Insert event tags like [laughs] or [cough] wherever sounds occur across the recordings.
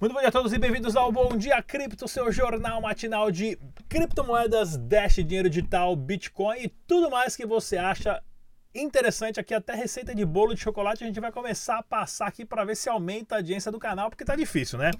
Muito bom dia a todos e bem-vindos ao Bom Dia Cripto, seu jornal matinal de criptomoedas, Dash, dinheiro digital, Bitcoin e tudo mais que você acha interessante aqui, até receita de bolo de chocolate a gente vai começar a passar aqui para ver se aumenta a audiência do canal, porque tá difícil, né?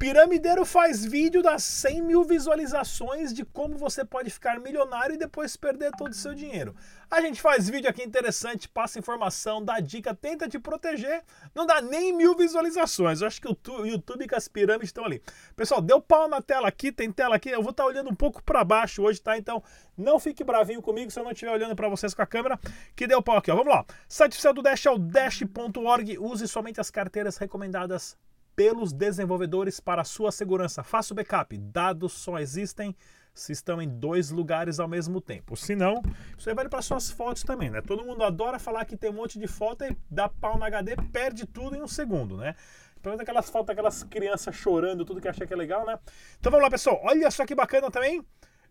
Piramideiro faz vídeo das 100 mil visualizações de como você pode ficar milionário e depois perder todo o seu dinheiro. A gente faz vídeo aqui interessante, passa informação, dá dica, tenta te proteger, não dá nem mil visualizações. Eu acho que o YouTube e as pirâmides estão ali. Pessoal, deu pau na tela aqui, tem tela aqui, eu vou estar tá olhando um pouco para baixo hoje, tá? Então não fique bravinho comigo se eu não estiver olhando para vocês com a câmera, que deu pau aqui, ó. Vamos lá. Site oficial do Dash é o dash.org, use somente as carteiras recomendadas pelos desenvolvedores para sua segurança. Faça o backup. Dados só existem se estão em dois lugares ao mesmo tempo. Se não, isso aí vale para suas fotos também, né? Todo mundo adora falar que tem um monte de foto e dá pau na HD, perde tudo em um segundo, né? Pelo menos aquelas fotos daquelas crianças chorando, tudo que achei que é legal, né? Então vamos lá, pessoal. Olha só que bacana também.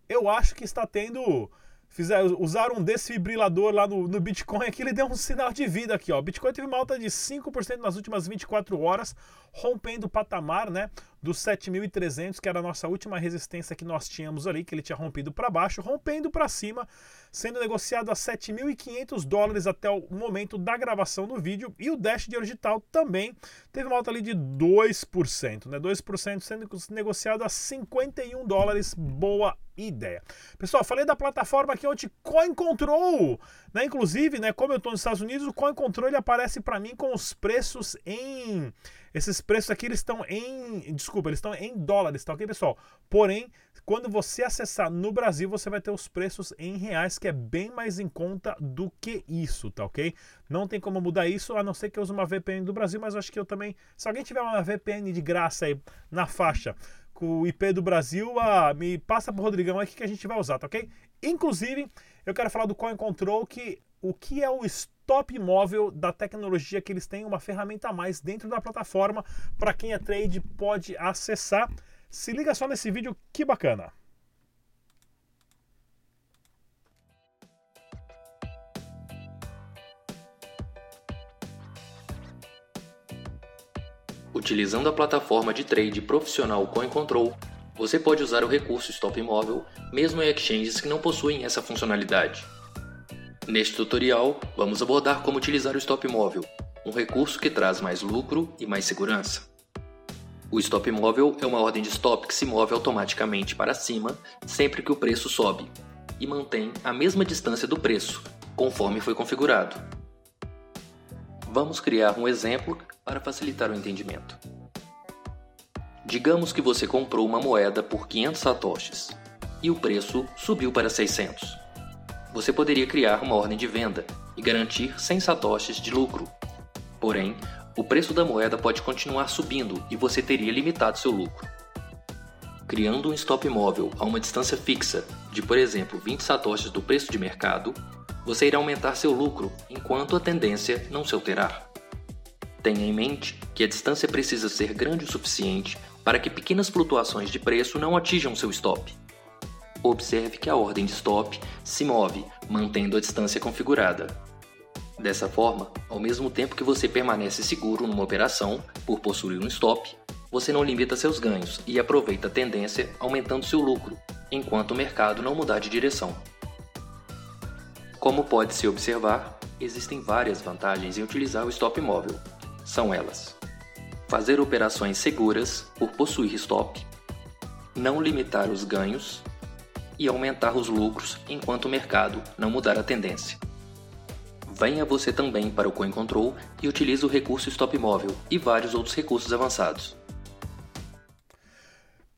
Eu acho que está tendo fizeram, usaram um desfibrilador lá no, no Bitcoin aqui, ele deu um sinal de vida aqui, ó. Bitcoin teve uma alta de 5% nas últimas 24 horas, rompendo o patamar, né, dos 7.300, que era a nossa última resistência que nós tínhamos ali, que ele tinha rompido para baixo, rompendo para cima, sendo negociado a 7.500 dólares até o momento da gravação do vídeo, e o Dash de digital também teve uma alta ali de 2%, né, 2% sendo negociado a 51 dólares, boa ideia. Pessoal, falei da plataforma aqui onde Coin Control, né? Inclusive, né, como eu estou nos Estados Unidos, o Coin Control ele aparece para mim com os preços em esses preços aqui eles estão em, desculpa, eles estão em dólares, tá OK, pessoal? Porém, quando você acessar no Brasil, você vai ter os preços em reais, que é bem mais em conta do que isso, tá OK? Não tem como mudar isso, a não ser que eu use uma VPN do Brasil, mas acho que eu também, se alguém tiver uma VPN de graça aí na faixa com o IP do Brasil, ah, me passa pro Rodrigão aqui que a gente vai usar, tá ok? Inclusive, eu quero falar do Coin Control, que o que é o stop móvel da tecnologia que eles têm, uma ferramenta a mais dentro da plataforma para quem é trade pode acessar. Se liga só nesse vídeo, que bacana! Utilizando a plataforma de trade profissional CoinControl, você pode usar o recurso Stop Imóvel mesmo em exchanges que não possuem essa funcionalidade. Neste tutorial, vamos abordar como utilizar o Stop Imóvel, um recurso que traz mais lucro e mais segurança. O Stop Imóvel é uma ordem de stop que se move automaticamente para cima sempre que o preço sobe e mantém a mesma distância do preço, conforme foi configurado. Vamos criar um exemplo para facilitar o entendimento. Digamos que você comprou uma moeda por 500 satoshis e o preço subiu para 600. Você poderia criar uma ordem de venda e garantir 100 satoshis de lucro. Porém, o preço da moeda pode continuar subindo e você teria limitado seu lucro. Criando um stop móvel a uma distância fixa de, por exemplo, 20 satoshis do preço de mercado, você irá aumentar seu lucro enquanto a tendência não se alterar. Tenha em mente que a distância precisa ser grande o suficiente para que pequenas flutuações de preço não atinjam seu stop. Observe que a ordem de stop se move, mantendo a distância configurada. Dessa forma, ao mesmo tempo que você permanece seguro numa operação por possuir um stop, você não limita seus ganhos e aproveita a tendência aumentando seu lucro, enquanto o mercado não mudar de direção. Como pode se observar, existem várias vantagens em utilizar o stop móvel, são elas: fazer operações seguras por possuir stop, não limitar os ganhos e aumentar os lucros enquanto o mercado não mudar a tendência. Venha você também para o Coin Control e utilize o recurso Stop Móvel e vários outros recursos avançados.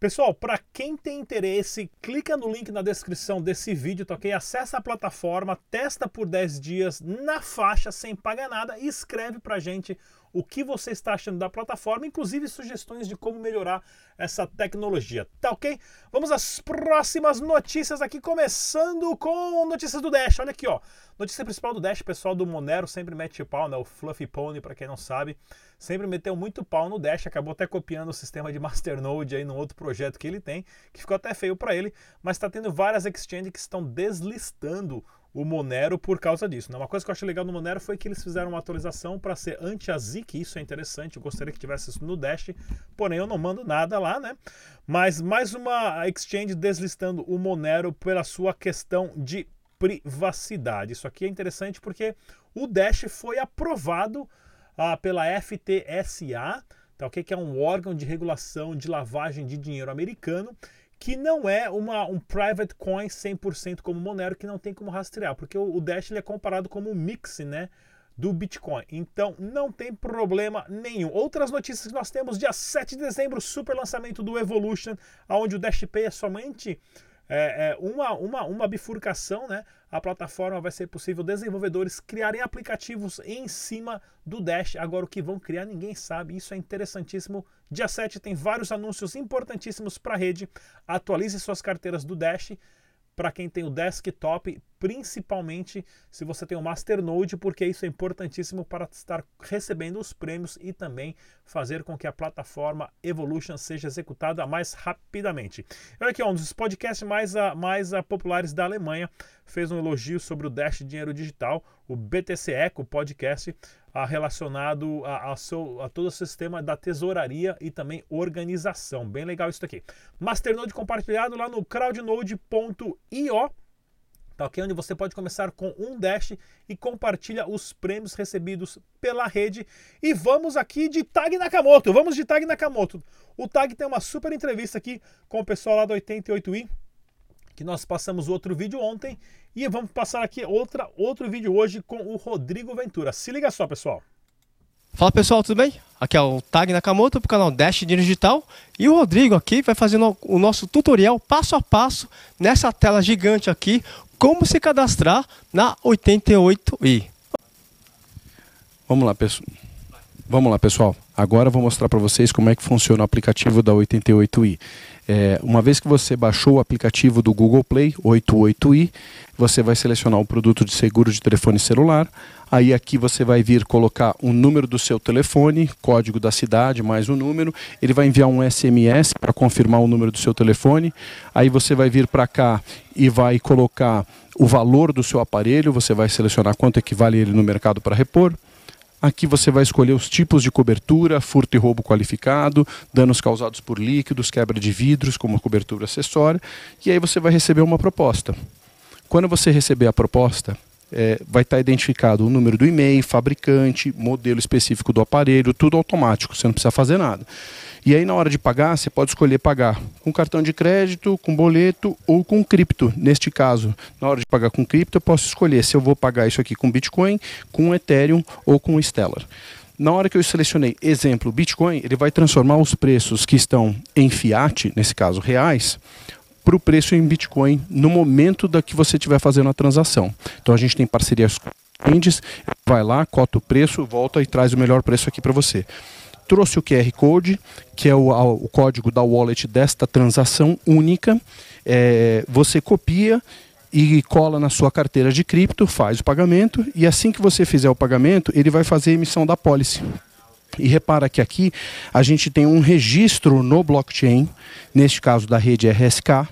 Pessoal, para quem tem interesse, clica no link na descrição desse vídeo, tá ok? Acessa a plataforma, testa por 10 dias na faixa sem pagar nada e escreve pra gente o que você está achando da plataforma, inclusive sugestões de como melhorar essa tecnologia, tá ok? Vamos às próximas notícias aqui, começando com notícias do Dash. Olha aqui, ó. Notícia principal do Dash, pessoal do Monero sempre mete pau, né? O Fluffy Pony, para quem não sabe, sempre meteu muito pau no Dash, acabou até copiando o sistema de Masternode aí num outro projeto que ele tem, que ficou até feio para ele, mas está tendo várias exchanges que estão deslistando o Monero por causa disso. Né? Uma coisa que eu achei legal no Monero foi que eles fizeram uma atualização para ser anti-AZIC, isso é interessante, eu gostaria que tivesse isso no Dash, porém eu não mando nada lá, né? Mas mais uma exchange deslistando o Monero pela sua questão de privacidade. Isso aqui é interessante porque o Dash foi aprovado ah, pela FTSA, tá, okay? que é um órgão de regulação de lavagem de dinheiro americano, que não é uma, um private coin 100% como Monero, que não tem como rastrear, porque o, o Dash ele é comparado como um mix, né? do Bitcoin. Então não tem problema nenhum. Outras notícias que nós temos: dia 7 de dezembro, super lançamento do Evolution, onde o Dash Pay é somente é, é, uma, uma, uma bifurcação, né? A plataforma vai ser possível desenvolvedores criarem aplicativos em cima do Dash. Agora, o que vão criar, ninguém sabe. Isso é interessantíssimo. Dia 7 tem vários anúncios importantíssimos para a rede. Atualize suas carteiras do Dash para quem tem o desktop, principalmente se você tem o Masternode, porque isso é importantíssimo para estar recebendo os prêmios e também fazer com que a plataforma Evolution seja executada mais rapidamente. Olha aqui, um dos podcasts mais, a, mais a populares da Alemanha fez um elogio sobre o Dash Dinheiro Digital, o BTC Eco podcast, a, relacionado a, a, seu, a todo o sistema da tesouraria e também organização. Bem legal isso aqui. Masternode compartilhado lá no crowdnode.io tá ok? Onde você pode começar com um Dash e compartilha os prêmios recebidos pela rede. E vamos aqui de Tag Nakamoto, vamos de Tag Nakamoto. O Tag tem uma super entrevista aqui com o pessoal lá do 88i, que nós passamos outro vídeo ontem, e vamos passar aqui outra, outro vídeo hoje com o Rodrigo Ventura. Se liga só, pessoal. Fala pessoal, tudo bem? Aqui é o Tag Nakamoto para o canal Dash Digital e o Rodrigo aqui vai fazendo o nosso tutorial passo a passo nessa tela gigante aqui como se cadastrar na 88i. Vamos lá, pessoal. Vamos lá, pessoal. Agora eu vou mostrar para vocês como é que funciona o aplicativo da 88i. É, uma vez que você baixou o aplicativo do Google Play 88i, você vai selecionar o produto de seguro de telefone celular. Aí aqui você vai vir colocar o número do seu telefone, código da cidade, mais um número. Ele vai enviar um SMS para confirmar o número do seu telefone. Aí você vai vir para cá e vai colocar o valor do seu aparelho. Você vai selecionar quanto equivale ele no mercado para repor. Aqui você vai escolher os tipos de cobertura, furto e roubo qualificado, danos causados por líquidos, quebra de vidros como cobertura acessória, e aí você vai receber uma proposta. Quando você receber a proposta, é, vai estar identificado o número do e-mail, fabricante, modelo específico do aparelho, tudo automático, você não precisa fazer nada. E aí, na hora de pagar, você pode escolher pagar com cartão de crédito, com boleto ou com cripto. Neste caso, na hora de pagar com cripto, eu posso escolher se eu vou pagar isso aqui com Bitcoin, com Ethereum ou com Stellar. Na hora que eu selecionei exemplo Bitcoin, ele vai transformar os preços que estão em fiat, nesse caso reais, para o preço em Bitcoin no momento da que você estiver fazendo a transação. Então a gente tem parcerias com índices, vai lá, cota o preço, volta e traz o melhor preço aqui para você trouxe o QR Code, que é o, o código da wallet desta transação única. É, você copia e cola na sua carteira de cripto, faz o pagamento e assim que você fizer o pagamento, ele vai fazer a emissão da pólice. E repara que aqui a gente tem um registro no blockchain, neste caso da rede RSK,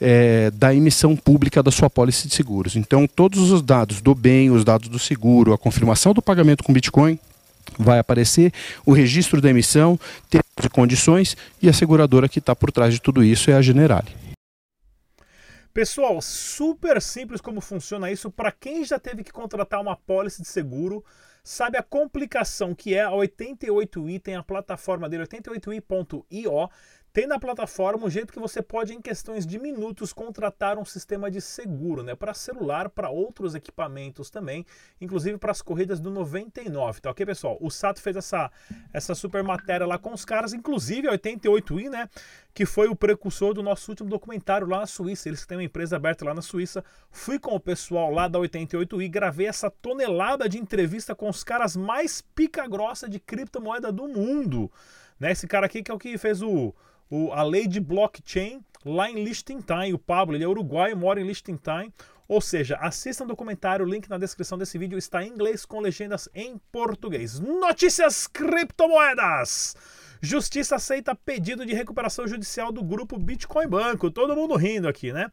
é, da emissão pública da sua pólice de seguros. Então, todos os dados do bem, os dados do seguro, a confirmação do pagamento com Bitcoin vai aparecer o registro da emissão, termos e condições e a seguradora que está por trás de tudo isso é a Generali. Pessoal, super simples como funciona isso. Para quem já teve que contratar uma pólice de seguro, sabe a complicação que é a 88i, tem a plataforma dele, 88i.io, tem na plataforma um jeito que você pode, em questões de minutos, contratar um sistema de seguro, né? Para celular, para outros equipamentos também, inclusive para as corridas do 99, tá ok, pessoal? O Sato fez essa, essa super matéria lá com os caras, inclusive a 88i, né? Que foi o precursor do nosso último documentário lá na Suíça. Eles têm uma empresa aberta lá na Suíça. Fui com o pessoal lá da 88i, gravei essa tonelada de entrevista com os caras mais pica-grossa de criptomoeda do mundo. Né? Esse cara aqui que é o que fez o o, a lei de blockchain lá em Liechtenstein. O Pablo, ele é uruguaio, mora em Liechtenstein. Ou seja, assista o documentário, o link na descrição desse vídeo está em inglês com legendas em português. Notícias criptomoedas! Justiça aceita pedido de recuperação judicial do grupo Bitcoin Banco. Todo mundo rindo aqui, né?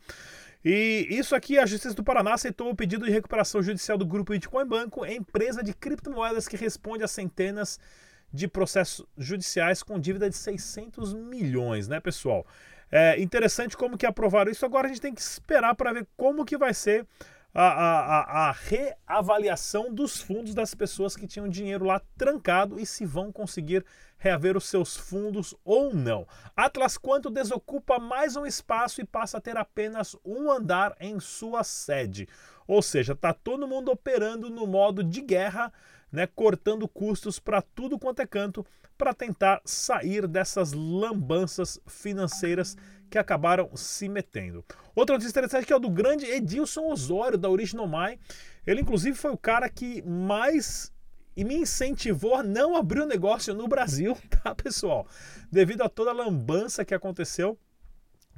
E isso aqui, a Justiça do Paraná aceitou o pedido de recuperação judicial do Grupo Bitcoin Banco, empresa de criptomoedas que responde a centenas de processos judiciais com dívida de 600 milhões, né, pessoal? É interessante como que aprovaram isso. Agora a gente tem que esperar para ver como que vai ser a, a, a, reavaliação dos fundos das pessoas que tinham dinheiro lá trancado e se vão conseguir reaver os seus fundos ou não. Atlas Quanto desocupa mais um espaço e passa a ter apenas um andar em sua sede. Ou seja, está todo mundo operando no modo de guerra, né, cortando custos para tudo quanto é canto, para tentar sair dessas lambanças financeiras que acabaram se metendo. Outra notícia interessante que é o do grande Edilson Osório, da Original My. Ele, inclusive, foi o cara que mais me incentivou a não abrir o um negócio no Brasil, [laughs] tá, pessoal? Devido a toda a lambança que aconteceu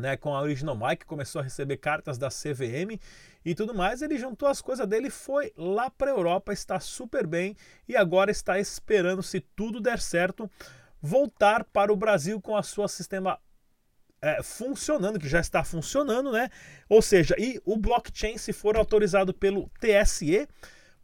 né, com a Original que começou a receber cartas da CVM e tudo mais, ele juntou as coisas dele, foi lá para a Europa, está super bem e agora está esperando, se tudo der certo, voltar para o Brasil com a sua sistema é, funcionando, que já está funcionando, né? Ou seja, e o blockchain, se for autorizado pelo TSE,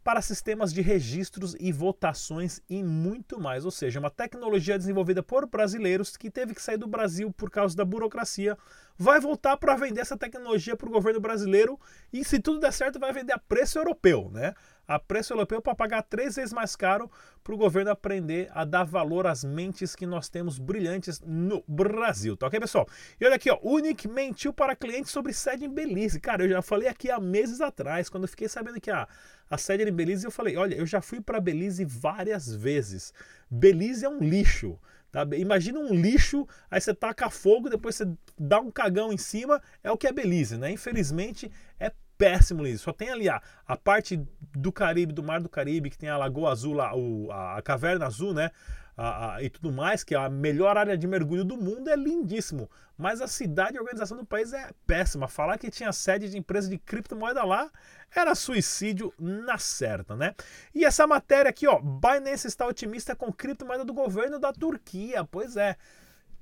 para sistemas de registros e votações e muito mais. Ou seja, uma tecnologia desenvolvida por brasileiros que teve que sair do Brasil por causa da burocracia, vai voltar para vender essa tecnologia para o governo brasileiro e, se tudo der certo, vai vender a preço europeu, né? A preço europeu para pagar três vezes mais caro para o governo aprender a dar valor às mentes que nós temos brilhantes no Brasil, tá ok, pessoal? E olha aqui, ó, Unic mentiu para clientes sobre sede em Belize. Cara, eu já falei aqui há meses atrás, quando eu fiquei sabendo que a, a sede era em Belize, eu falei, olha, eu já fui para Belize várias vezes. Belize é um lixo. Tá? Imagina um lixo, aí você taca fogo, depois você dá um cagão em cima, é o que é Belize, né? Infelizmente é péssimo nisso. Só tem ali a, a parte do Caribe, do Mar do Caribe, que tem a Lagoa Azul, lá, o, a, a Caverna Azul, né? A, a, e tudo mais, que é a melhor área de mergulho do mundo, é lindíssimo. Mas a cidade e a organização do país é péssima. Falar que tinha sede de empresa de criptomoeda lá era suicídio na certa, né? E essa matéria aqui, ó, Binance está otimista com criptomoeda do governo da Turquia. Pois é.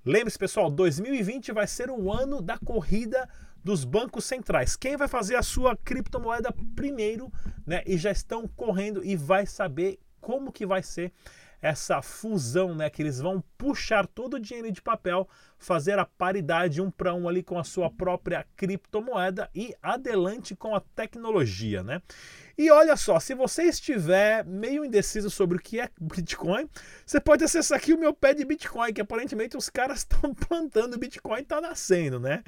Lembre-se, pessoal, 2020 vai ser o ano da corrida dos bancos centrais. Quem vai fazer a sua criptomoeda primeiro, né? E já estão correndo e vai saber como que vai ser essa fusão, né? Que eles vão puxar todo o dinheiro de papel, fazer a paridade um para um ali com a sua própria criptomoeda e adelante com a tecnologia, né? E olha só, se você estiver meio indeciso sobre o que é Bitcoin, você pode acessar aqui o meu pé de Bitcoin, que aparentemente os caras [laughs] estão plantando Bitcoin e está nascendo, né?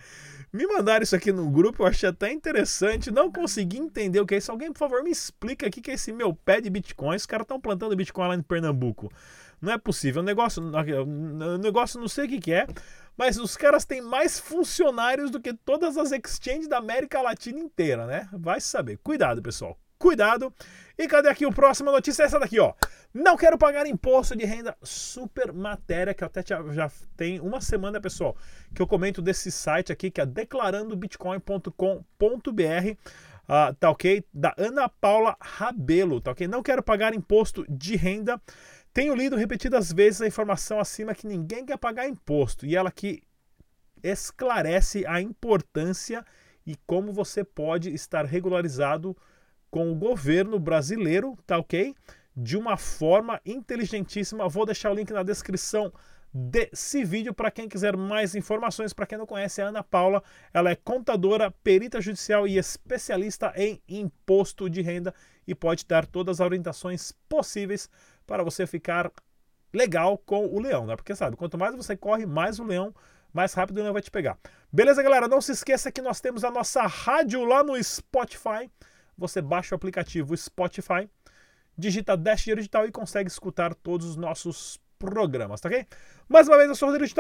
Me mandaram isso aqui no grupo, eu achei até interessante. Não consegui entender o que é isso. Alguém, por favor, me explica o que é esse meu pé de Bitcoin. Os caras estão plantando Bitcoin lá em Pernambuco. Não é possível. O negócio, o negócio não sei o que, que é, mas os caras têm mais funcionários do que todas as exchanges da América Latina inteira, né? Vai saber. Cuidado, pessoal cuidado. E cadê aqui o próxima notícia? Essa daqui, ó. Não quero pagar imposto de renda. Super matéria que até já tem uma semana, pessoal, que eu comento desse site aqui que é declarandobitcoin.com.br. Uh, ah, tá ok? Da Ana Paula Rabelo, tá ok? Não quero pagar imposto de renda. Tenho lido repetidas vezes a informação acima que ninguém quer pagar imposto. E ela aqui esclarece a importância e como você pode estar regularizado com o governo brasileiro, tá ok? De uma forma inteligentíssima. Vou deixar o link na descrição desse vídeo para quem quiser mais informações. Para quem não conhece, a Ana Paula, ela é contadora, perita judicial e especialista em imposto de renda e pode dar todas as orientações possíveis para você ficar legal com o leão, né? Porque sabe, quanto mais você corre, mais o leão, mais rápido leão vai te pegar. Beleza, galera? Não se esqueça que nós temos a nossa rádio lá no Spotify você baixa o aplicativo Spotify, digita Dash Digital e consegue escutar todos os nossos programas, tá ok? Mais uma vez, eu sou o Rodrigo Digital.